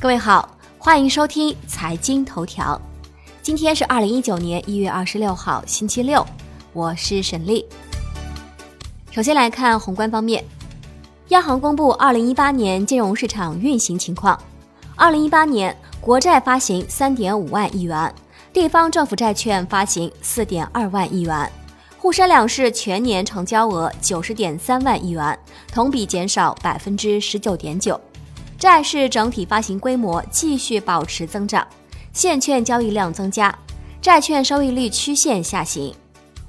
各位好，欢迎收听财经头条。今天是二零一九年一月二十六号，星期六，我是沈丽。首先来看宏观方面，央行公布二零一八年金融市场运行情况。二零一八年国债发行三点五万亿元，地方政府债券发行四点二万亿元，沪深两市全年成交额九十点三万亿元，同比减少百分之十九点九。债市整体发行规模继续保持增长，现券交易量增加，债券收益率曲线下行，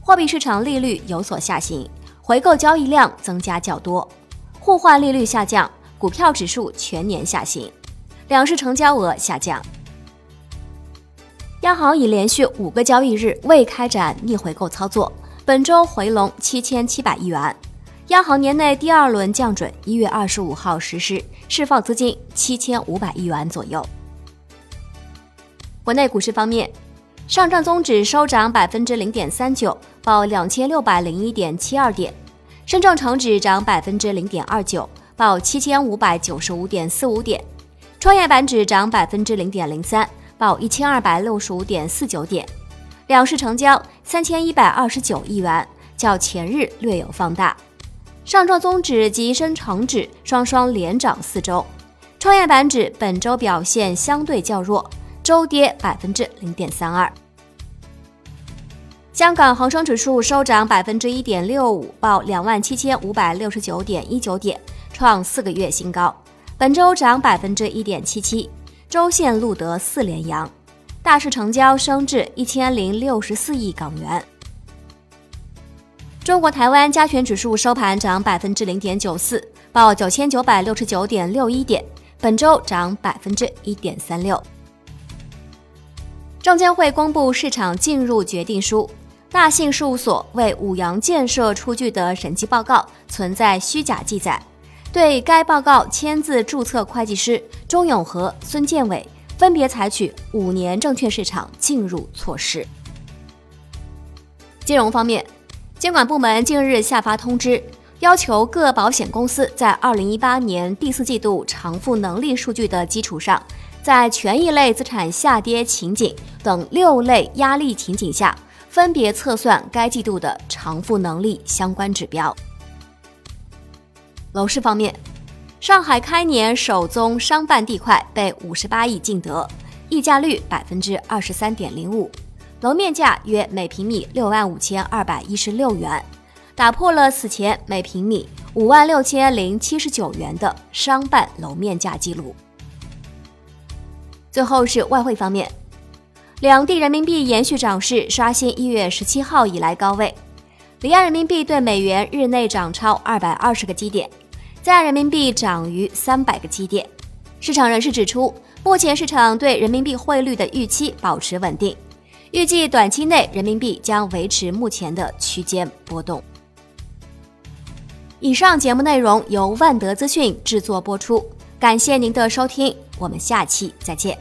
货币市场利率有所下行，回购交易量增加较多，互换利率下降，股票指数全年下行，两市成交额下降。央行已连续五个交易日未开展逆回购操作，本周回笼七千七百亿元。央行年内第二轮降准一月二十五号实施，释放资金七千五百亿元左右。国内股市方面，上证综指收涨百分之零点三九，报两千六百零一点七二点；深证成指涨百分之零点二九，报七千五百九十五点四五点；创业板指涨百分之零点零三，报一千二百六十五点四九点。两市成交三千一百二十九亿元，较前日略有放大。上证综指及深成指双双连涨四周，创业板指本周表现相对较弱，周跌百分之零点三二。香港恒生指数收涨百分之一点六五，报两万七千五百六十九点一九点，创四个月新高。本周涨百分之一点七七，周线录得四连阳，大市成交升至一千零六十四亿港元。中国台湾加权指数收盘涨百分之零点九四，报九千九百六十九点六一点，本周涨百分之一点三六。证监会公布市场进入决定书，大信事务所为五羊建设出具的审计报告存在虚假记载，对该报告签字注册会计师钟永和、孙建伟分别采取五年证券市场进入措施。金融方面。监管部门近日下发通知，要求各保险公司在二零一八年第四季度偿付能力数据的基础上，在权益类资产下跌情景等六类压力情景下，分别测算该季度的偿付能力相关指标。楼市方面，上海开年首宗商办地块被五十八亿竞得，溢价率百分之二十三点零五。楼面价约每平米六万五千二百一十六元，打破了此前每平米五万六千零七十九元的商办楼面价记录。最后是外汇方面，两地人民币延续涨势，刷新一月十七号以来高位。离岸人民币对美元日内涨超二百二十个基点，在岸人民币涨逾三百个基点。市场人士指出，目前市场对人民币汇率的预期保持稳定。预计短期内人民币将维持目前的区间波动。以上节目内容由万德资讯制作播出，感谢您的收听，我们下期再见。